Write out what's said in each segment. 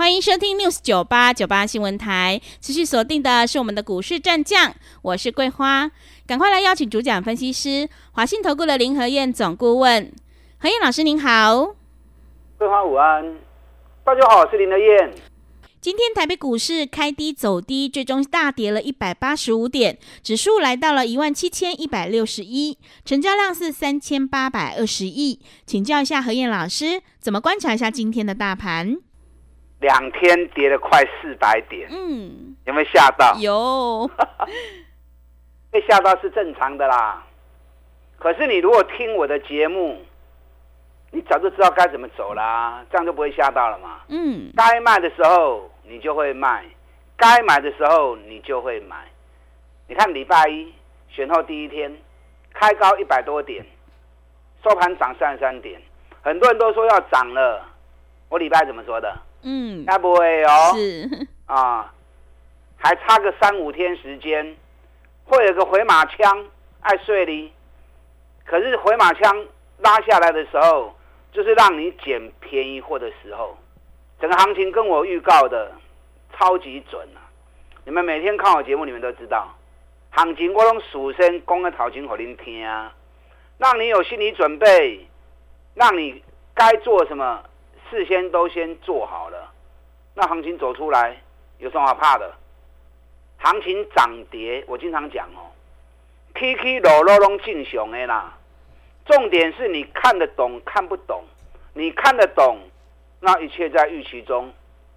欢迎收听 News 九八九八新闻台，持续锁定的是我们的股市战将，我是桂花，赶快来邀请主讲分析师华信投顾的林和燕总顾问，何燕老师您好，桂花午安，大家好，我是林和燕。今天台北股市开低走低，最终大跌了一百八十五点，指数来到了一万七千一百六十一，成交量是三千八百二十亿，请教一下何燕老师，怎么观察一下今天的大盘？两天跌了快四百点，嗯，有没有吓到？有，被吓到是正常的啦。可是你如果听我的节目，你早就知道该怎么走啦，这样就不会吓到了嘛。嗯，该卖的时候你就会卖，该买的时候你就会买。你看礼拜一选后第一天，开高一百多点，收盘涨三十三点，很多人都说要涨了，我礼拜怎么说的？嗯，该不会哦，是啊，还差个三五天时间，会有个回马枪爱睡哩。可是回马枪拉下来的时候，就是让你捡便宜货的时候。整个行情跟我预告的超级准啊！你们每天看我节目，你们都知道，行情我拢事先讲个头前给您听啊，让你有心理准备，让你该做什么。事先都先做好了，那行情走出来有什么好怕的？行情涨跌，我经常讲哦，起起落落拢正常的啦。重点是你看得懂看不懂，你看得懂，那一切在预期中，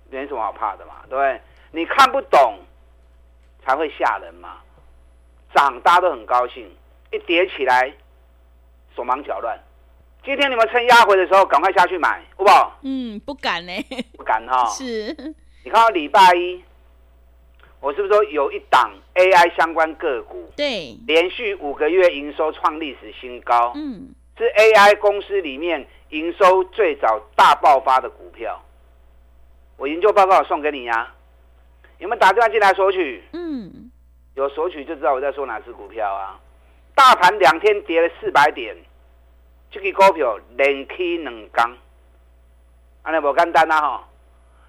没什么好怕的嘛，对不对？你看不懂才会吓人嘛。涨大家都很高兴，一跌起来手忙脚乱。今天你们趁压回的时候，赶快下去买，好不好？嗯，不敢呢，不敢哈。是，你看到礼拜一，我是不是说有一档 AI 相关个股？对，连续五个月营收创历史新高。嗯，是 AI 公司里面营收最早大爆发的股票。我研究报告送给你呀、啊，有没有打电话进来索取？嗯，有索取就知道我在说哪只股票啊。大盘两天跌了四百点。这个股票连起两刚，安尼不简单呐哈！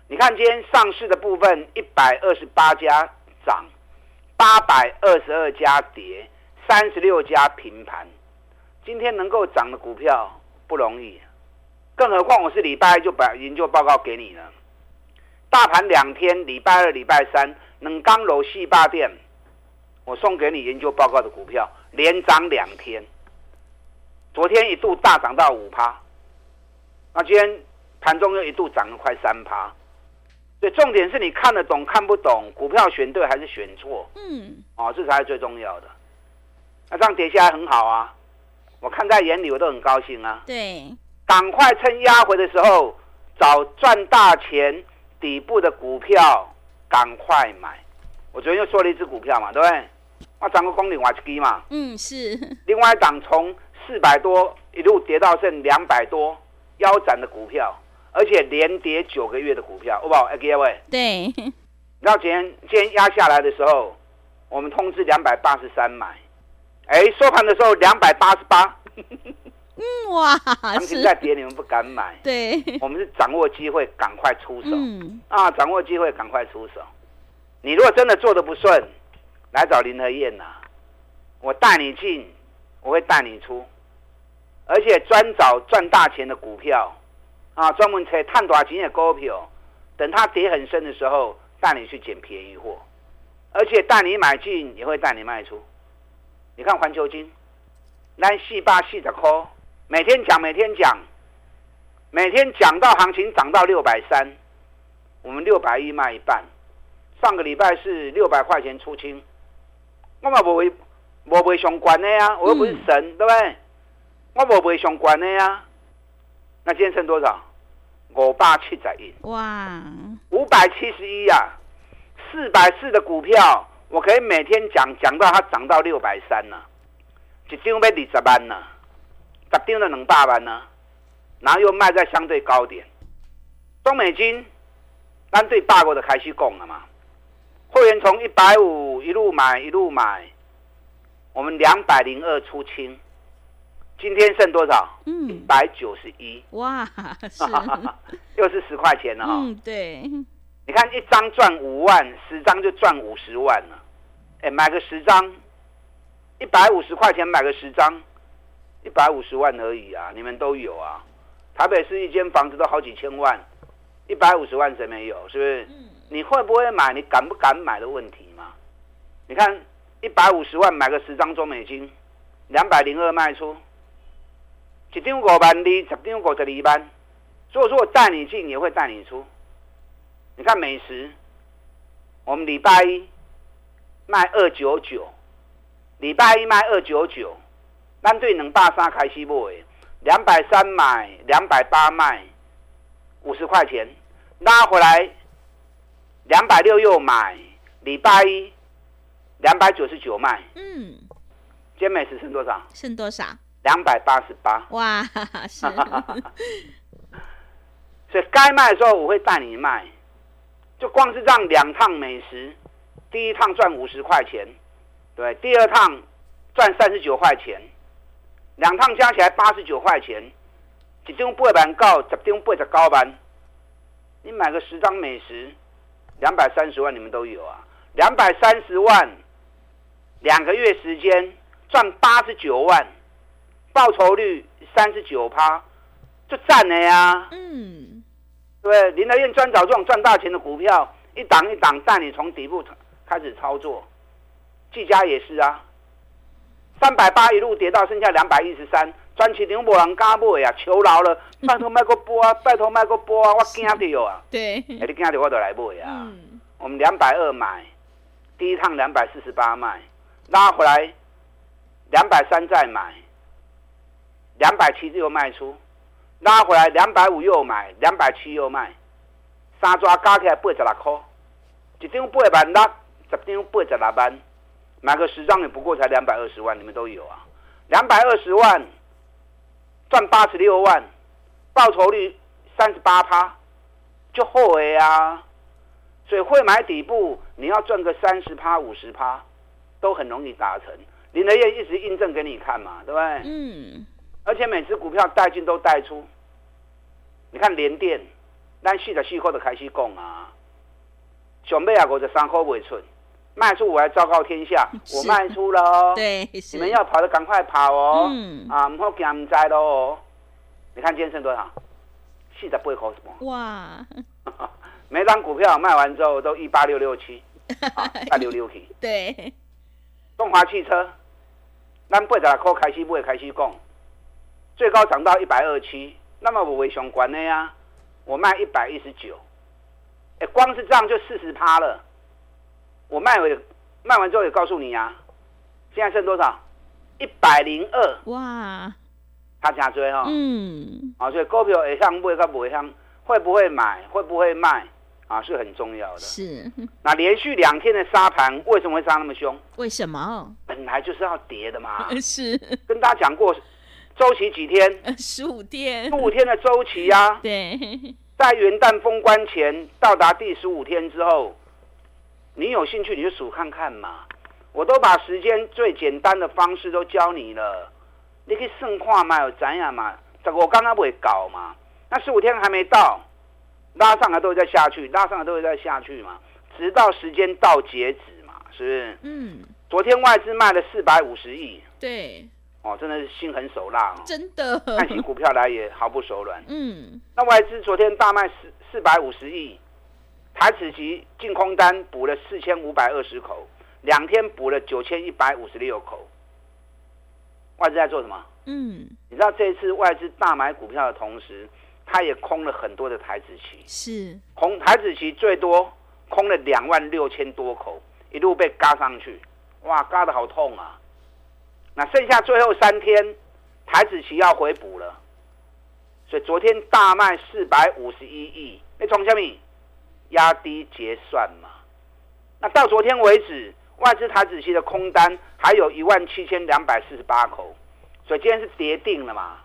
你看今天上市的部分，一百二十八家涨，八百二十二家跌，三十六家平盘。今天能够涨的股票不容易，更何况我是礼拜一就把研究报告给你了。大盘两天，礼拜二、礼拜三，两刚楼细霸店，我送给你研究报告的股票连涨两天。昨天一度大涨到五趴，那今天盘中又一度涨了快三趴，所以重点是你看得懂看不懂，股票选对还是选错？嗯，哦，这才是最重要的。那这样跌下来很好啊，我看在眼里，我都很高兴啊。对，赶快趁压回的时候找赚大钱底部的股票，赶快买。我昨天又说了一只股票嘛，对不对？我涨个公里瓦基嘛。嗯，是。另外一档从四百多一路跌到剩两百多，腰斩的股票，而且连跌九个月的股票，好不好？哎，各位，对。然后今天今天压下来的时候，我们通知两百八十三买，哎，收盘的时候两百八十八。嗯哇，行情在跌，你们不敢买。对，我们是掌握机会，赶快出手。嗯啊，掌握机会，赶快出手。你如果真的做的不顺，来找林和燕呐，我带你进，我会带你出。而且专找赚大钱的股票，啊，专门找探大钱的股票，等它跌很深的时候，带你去捡便宜货，而且带你买进，也会带你卖出。你看环球金，咱四八四十块，每天讲，每天讲，每天讲到行情涨到六百三，我们六百一卖一半。上个礼拜是六百块钱出清，我嘛不会，不会相关的呀，我又不是神，嗯、对不对？我无卖相关的呀，那今天剩多少？五百七十一。哇，五百七十一呀，四百四的股票，我可以每天讲讲到它涨到六百三呢，一张要二十万呢，十张就两百万呢，然后又卖在相对高点。中美金，咱对大国的开始讲了嘛？会员从一百五一路买一路买，我们两百零二出清，今天剩多少？嗯，一百九十一。哇，是 又是十块钱了哈。嗯，对。你看一张赚五万，十张就赚五十万了。哎，买个十张，一百五十块钱买个十张，一百五十万而已啊！你们都有啊。台北市一间房子都好几千万，一百五十万谁没有？是不是？嗯。你会不会买？你敢不敢买的问题嘛？你看一百五十万买个十张中美金，两百零二卖出，一张五万二，十张五十二万。所以说我带你进也会带你出。你看美食，我们礼拜一卖二九九，礼拜一卖二九九，咱对两百三开西部诶，两百三买，两百八卖，五十块钱拉回来，两百六又买，礼拜一两百九十九卖。嗯，今天美食剩多少？剩多少？两百八十八。哇，是。所以该卖的时候我会带你卖。就光是这样两趟美食，第一趟赚五十块钱，对，第二趟赚三十九块钱，两趟加起来八十九块钱，一张八万到，十张八十九万，你买个十张美食，两百三十万你们都有啊，两百三十万，两个月时间赚八十九万，报酬率三十九趴，就赚了呀。嗯。对，林德燕专找这种赚大钱的股票，一档一档带你从底部开始操作。技嘉也是啊，三百八一路跌到剩下两百一十三，专起牛博人嘎不呀，求饶了，拜托卖个波啊，拜托卖个波啊，我惊到啊。对，哎，你惊到我都来买啊。嗯、我们两百二买，第一趟两百四十八卖，拉回来两百三再买，两百七又卖出。拉回来两百五又买，两百七又卖，三抓加起来八十六块，一张八万六，十张八十六万，买个十张也不过才两百二十万，你们都有啊，两百二十万赚八十六万，报酬率三十八趴，就后悔啊，所以会买底部，你要赚个三十趴五十趴，都很容易达成。林德业一直印证给你看嘛，对不对？嗯。而且每只股票带进都带出。你看联电，咱四十四块就开始讲啊，上尾啊五十三块未出，卖出我还昭告天下，我卖出了哦。对，你们要跑的赶快跑哦。嗯。啊，唔好惊唔知咯。你看今天剩多少？四十八块什么？哇！每张股票卖完之后都一八六六七，啊，八六六七。对。中华汽车，咱八十六块开始买，开始讲，最高涨到一百二七。那么我为相关的呀，我卖一百一十九，哎，光是这样就四十趴了。我卖回卖完之后也告诉你呀，现在剩多少？一百零二。哇，他加追哈。嗯。啊，所以股票会上买跟不会上，会不会买，会不会卖啊，是很重要的。是。那连续两天的沙盘，为什么会杀那么凶？为什么？本来就是要跌的嘛。是。跟大家讲过。周期几天？十五天。十五天的周期呀、啊。对。在元旦封关前到达第十五天之后，你有兴趣你就数看看嘛。我都把时间最简单的方式都教你了，你可以算看嘛，有怎样嘛？这个我刚刚不会搞嘛。那十五天还没到，拉上来都会再下去，拉上来都会再下去嘛，直到时间到截止嘛，是不是？嗯。昨天外资卖了四百五十亿。对。哦，真的是心狠手辣哦！真的，看起股票来也毫不手软。嗯，那外资昨天大卖四四百五十亿，台指期净空单补了四千五百二十口，两天补了九千一百五十六口。外资在做什么？嗯，你知道这一次外资大买股票的同时，他也空了很多的台子期，是空台子期最多空了两万六千多口，一路被嘎上去，哇，嘎的好痛啊！那剩下最后三天，台指期要回补了，所以昨天大卖四百五十一亿，那从下面压低结算嘛。那到昨天为止，外资台指期的空单还有一万七千两百四十八口，所以今天是跌定了嘛。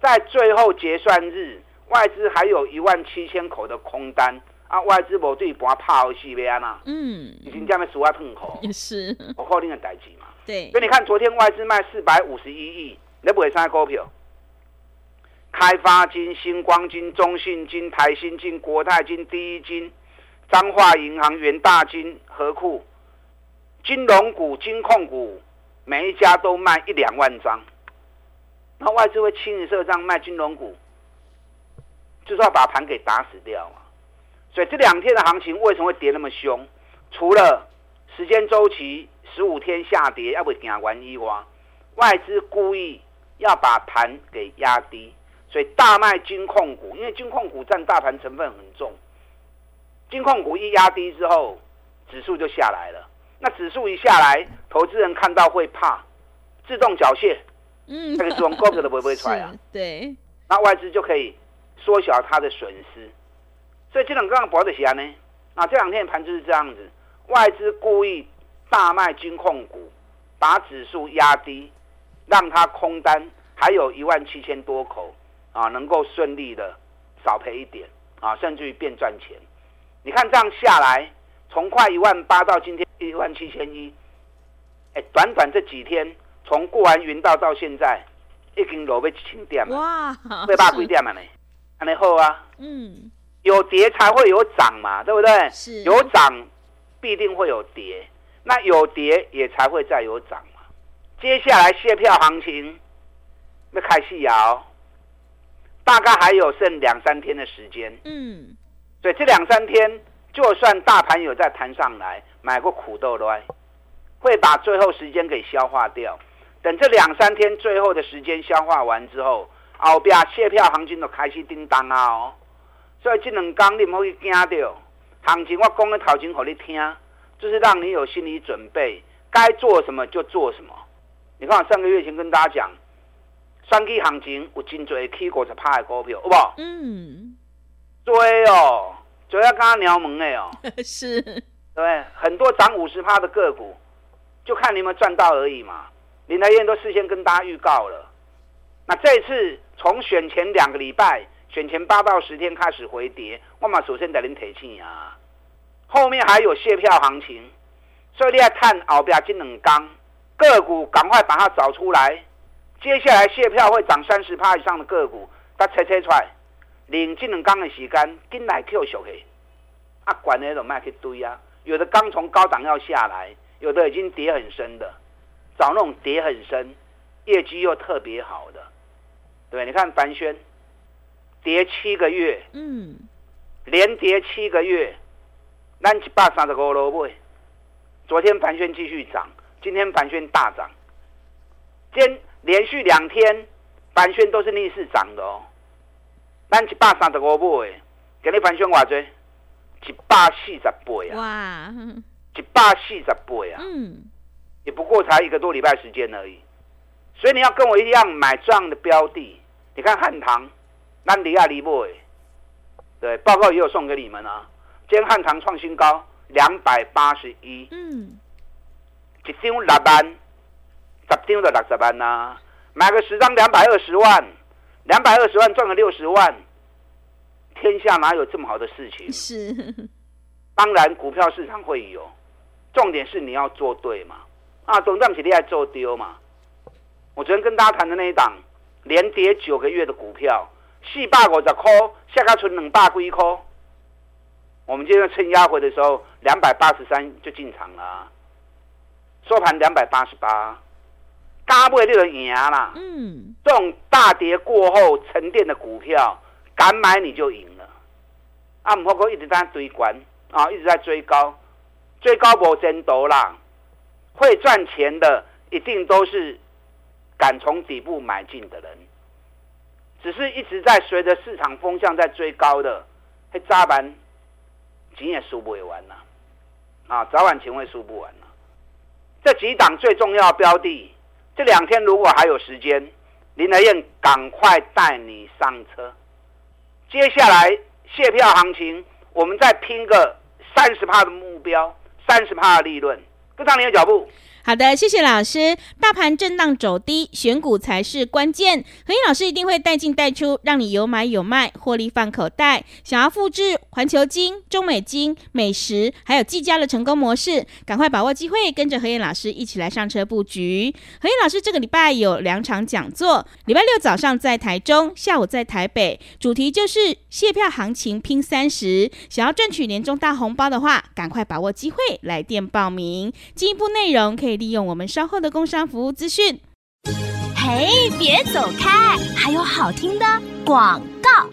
在最后结算日，外资还有一万七千口的空单啊，外资无对盘拍好戏咩啊？嗯，已经这样的数啊，痛口 也是我靠，你个代志嘛。对，所以你看昨天外资卖四百五十一亿，你不会啥股票？开发金、星光金、中信金、台新金、国泰金、第一金、彰化银行、元大金、和库。金融股、金控股，每一家都卖一两万张，那外资会清一色这样卖金融股，就是要把盘给打死掉嘛。所以这两天的行情为什么会跌那么凶？除了时间周期十五天下跌要不行完一挖，外资故意要把盘给压低，所以大卖金控股，因为金控股占大盘成分很重，金控股一压低之后，指数就下来了。那指数一下来，投资人看到会怕，自动缴械，嗯，那个这种股票都不会出来啊。对，那外资就可以缩小它的损失。所以这种刚刚博的起来呢，那这两天盘就是这样子，外资故意大卖金控股，把指数压低，让它空单还有一万七千多口啊，能够顺利的少赔一点啊，甚至于变赚钱。你看这样下来，从快一万八到今天。一万七千一，哎，短短这几天，从过完云道到现在，已经落尾千点了，哇，会八几点了呢？安尼好啊，嗯，有跌才会有涨嘛，对不对？是，有涨必定会有跌，那有跌也才会再有涨嘛。接下来卸票行情要开始摇，大概还有剩两三天的时间，嗯，所以这两三天。就算大盘有再弹上来，买过苦豆来，会把最后时间给消化掉。等这两三天最后的时间消化完之后，后边卸票行情都开始叮当啊！哦，所以这两天你唔好去惊到行情，我讲的头前给你听，就是让你有心理准备，该做什么就做什么。你看我上个月前跟大家讲，双 K 行情有真多 K 股是拍的股票，好不好？嗯，对哦。主要刚刚聊门哎哦，是，对，很多涨五十趴的个股，就看你们赚到而已嘛。林台燕都事先跟大家预告了。那这次从选前两个礼拜，选前八到十天开始回跌，我嘛首先带您提醒啊。后面还有谢票行情，所以你要看后边这两天个股，赶快把它找出来。接下来谢票会涨三十趴以上的个股，它猜猜出来。领这两天的时间，进来扣上去，啊，管那种卖去堆啊。有的刚从高档要下来，有的已经跌很深的，找那种跌很深、业绩又特别好的，对，你看凡轩跌七个月，嗯，连跌七个月，咱一百三十五楼位。昨天盘旋继续涨，今天盘旋大涨，今天连续两天盘旋都是逆势涨的哦。咱一百三十五买，今日盘旋偌济？一百四十倍啊！哇，一百四十倍啊！嗯，也不过才一个多礼拜时间而已，所以你要跟我一样买这样的标的。你看汉唐，咱离啊离不？对，报告也有送给你们啊。今天汉唐创新高，两百八十一。嗯，一张六万，十张就六十万呐、啊。买个十张两百二十万。两百二十万赚了六十万，天下哪有这么好的事情？是，当然股票市场会有，重点是你要做对嘛。啊，总站起你还做丢嘛？我昨天跟大家谈的那一档，连跌九个月的股票，四百五十块，下个存两百几块。我们今天趁压回的时候，两百八十三就进场了，收盘两百八十八。嘎不会就赢啦。嗯，这种大跌过后沉淀的股票，敢买你就赢了。啊，唔好讲一直在追关啊，一直在追高，追高无前途啦。会赚钱的一定都是敢从底部买进的人，只是一直在随着市场风向在追高的，会扎板，钱也输不完啦。啊，早晚钱会输不完啦。这几档最重要标的。这两天如果还有时间，林来燕赶快带你上车。接下来谢票行情，我们再拼个三十趴的目标，三十趴的利润。跟上你的脚步。好的，谢谢老师。大盘震荡走低，选股才是关键。何燕老师一定会带进带出，让你有买有卖，获利放口袋。想要复制环球金、中美金、美食还有技嘉的成功模式，赶快把握机会，跟着何燕老师一起来上车布局。何燕老师这个礼拜有两场讲座，礼拜六早上在台中，下午在台北，主题就是谢票行情拼三十。想要赚取年终大红包的话，赶快把握机会，来电报名。进一步内容可以。利用我们稍后的工商服务资讯。嘿，别走开，还有好听的广告。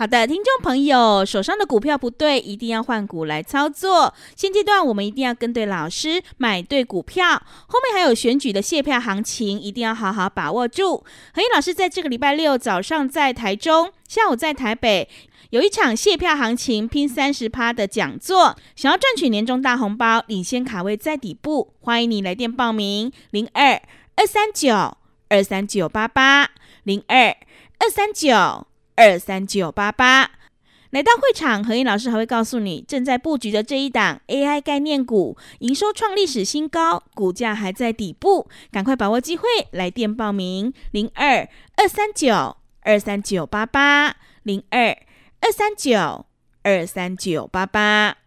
好的，听众朋友，手上的股票不对，一定要换股来操作。现阶段我们一定要跟对老师，买对股票。后面还有选举的卸票行情，一定要好好把握住。和彦老师在这个礼拜六早上在台中，下午在台北。有一场卸票行情拼三十趴的讲座，想要赚取年终大红包，领先卡位在底部，欢迎你来电报名：零二二三九二三九八八零二二三九二三九八八。来到会场，何燕老师还会告诉你正在布局的这一档 AI 概念股，营收创历史新高，股价还在底部，赶快把握机会来电报名：零二二三九二三九八八零二。二三九二三九八八，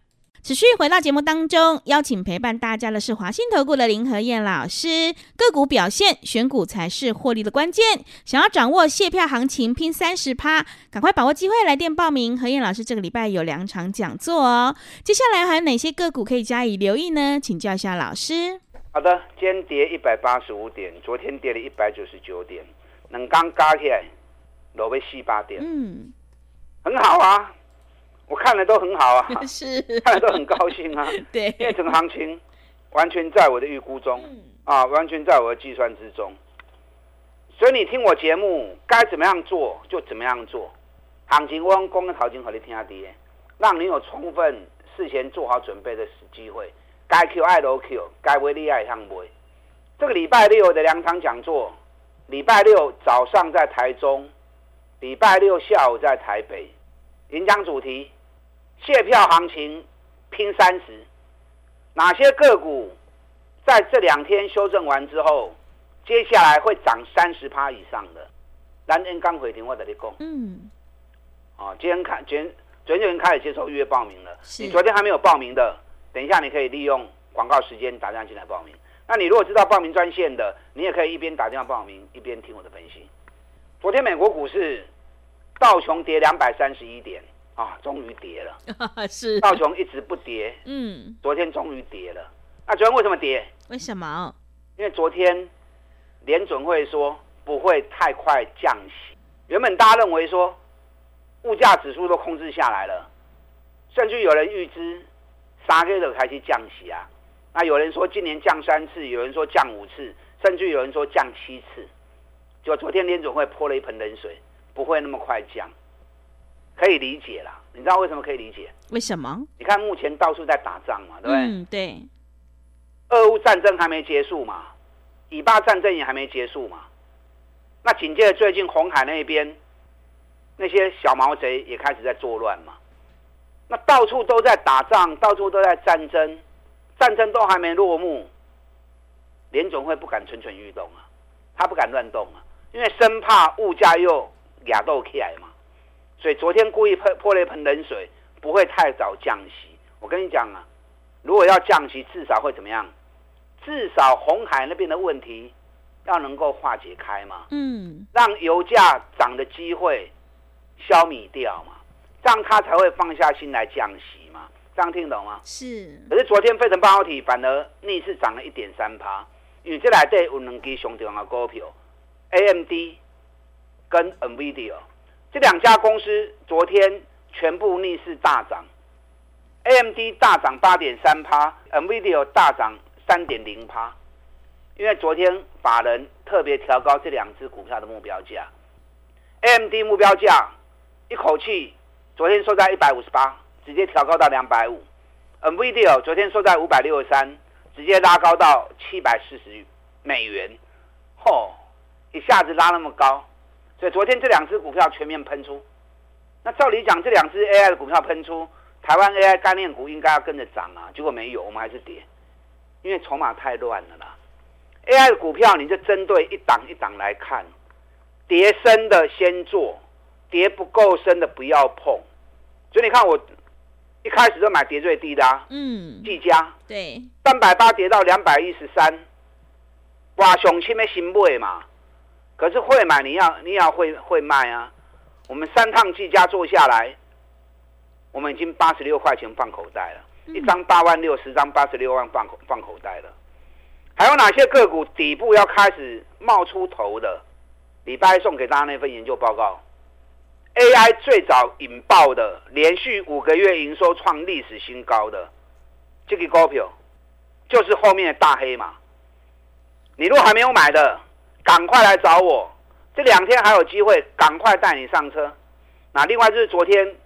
持续回到节目当中，邀请陪伴大家的是华信投顾的林和燕老师。个股表现，选股才是获利的关键。想要掌握卸票行情，拼三十趴，赶快把握机会来电报名。和燕老师这个礼拜有两场讲座哦。接下来还有哪些个股可以加以留意呢？请教一下老师。好的，今天跌一百八十五点，昨天跌了一百九十九点，能刚加起来，落尾四八点。嗯。很好啊，我看了都很好啊，是看了都很高兴啊。对，因为整个行情完全在我的预估中，嗯、啊，完全在我的计算之中。所以你听我节目，该怎么样做就怎么样做。行情我用公的行情和你听下的，让你有充分事先做好准备的机会。该 Q 爱都 Q，该威利爱上威。这个礼拜六的两场讲座，礼拜六早上在台中。礼拜六下午在台北，演讲主题：谢票行情拼三十。哪些个股在这两天修正完之后，接下来会涨三十趴以上的？蓝天刚回听我在你讲。嗯。哦，今天开，今天昨天就已经开始接受预约报名了。你昨天还没有报名的，等一下你可以利用广告时间打电话进来报名。那你如果知道报名专线的，你也可以一边打电话报名，一边听我的分析。昨天美国股市道琼跌两百三十一点啊，终于跌了。是道琼一直不跌，嗯，昨天终于跌了。那昨天为什么跌？为什么？因为昨天联准会说不会太快降息。原本大家认为说物价指数都控制下来了，甚至有人预知三月就开始降息啊。那有人说今年降三次，有人说降五次，甚至有人说降七次。就昨天联准会泼了一盆冷水，不会那么快降，可以理解啦。你知道为什么可以理解？为什么？你看目前到处在打仗嘛，对不对？嗯，对。俄乌战争还没结束嘛，以巴战争也还没结束嘛。那紧接着最近红海那边那些小毛贼也开始在作乱嘛。那到处都在打仗，到处都在战争，战争都还没落幕，联总会不敢蠢蠢欲动啊，他不敢乱动啊。因为生怕物价又亚斗起来嘛，所以昨天故意泼泼了一盆冷水，不会太早降息。我跟你讲啊，如果要降息，至少会怎么样？至少红海那边的问题要能够化解开嘛，嗯，让油价涨的机会消弭掉嘛，这样他才会放下心来降息嘛。这样听懂吗？是。可是昨天费城半导体反而逆势涨了一点三趴，因为这来对有两支上涨的股票。AMD 跟 NVIDIA 这两家公司昨天全部逆势大涨，AMD 大涨八点三趴，NVIDIA 大涨三点零趴。因为昨天法人特别调高这两只股票的目标价，AMD 目标价一口气昨天收在一百五十八，直接调高到两百五；NVIDIA 昨天收在五百六十三，直接拉高到七百四十美元。嚯！一下子拉那么高，所以昨天这两只股票全面喷出。那照理讲，这两只 AI 的股票喷出，台湾 AI 概念股应该要跟着涨啊，结果没有，我们还是跌。因为筹码太乱了啦。AI 的股票你就针对一档一档来看，跌深的先做，跌不够深的不要碰。所以你看我一开始就买跌最低的啊，嗯，技嘉，对，三百八跌到两百一十三，哇，雄起没新买嘛？可是会买你要你要会会卖啊。我们三趟技家做下来，我们已经八十六块钱放口袋了，嗯、一张八万六，十张八十六万放口放口袋了。还有哪些个股底部要开始冒出头的？礼拜送给大家那份研究报告，AI 最早引爆的，连续五个月营收创历史新高的这个股票，就是后面的大黑马。你如果还没有买的，赶快来找我，这两天还有机会，赶快带你上车。那另外就是昨天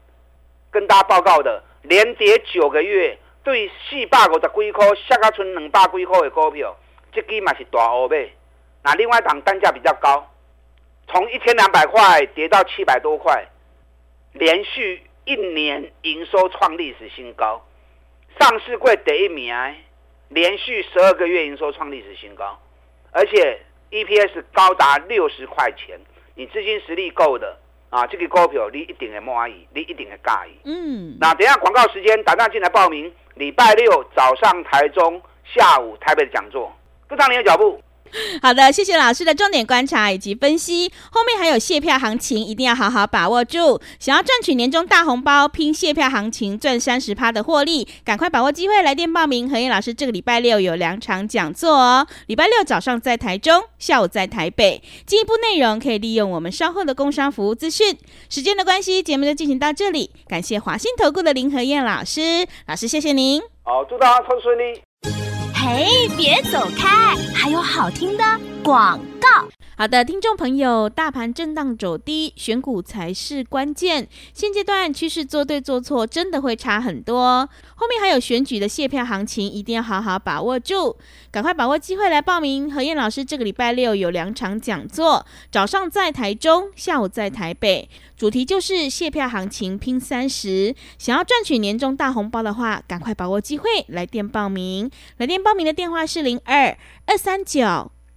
跟大家报告的，连跌九个月。对四百五十几块，下个村两百几块的股票，这支嘛是大欧呗。那另外一档单价比较高，从一千两百块跌到七百多块，连续一年营收创历史新高，上市柜第一名，连续十二个月营收创历史新高，而且 EPS 高达六十块钱，你资金实力够的。啊，这个股票你一定会满意，你一定会介意。嗯，那等一下广告时间，打电话进来报名。礼拜六早上台中，下午台北的讲座，跟上你的脚步。好的，谢谢老师的重点观察以及分析。后面还有谢票行情，一定要好好把握住。想要赚取年终大红包，拼谢票行情赚三十趴的获利，赶快把握机会来电报名。何燕老师这个礼拜六有两场讲座哦。礼拜六早上在台中，下午在台北。进一步内容可以利用我们稍后的工商服务资讯。时间的关系，节目就进行到这里。感谢华信投顾的林何燕老师，老师谢谢您。好，祝大家顺顺利。嘿，别走开！还有好听的广告。好的，听众朋友，大盘震荡走低，选股才是关键。现阶段趋势做对做错，真的会差很多。后面还有选举的谢票行情，一定要好好把握住，赶快把握机会来报名。何燕老师这个礼拜六有两场讲座，早上在台中，下午在台北，主题就是谢票行情拼三十。想要赚取年终大红包的话，赶快把握机会来电报名。来电报名的电话是零二二三九。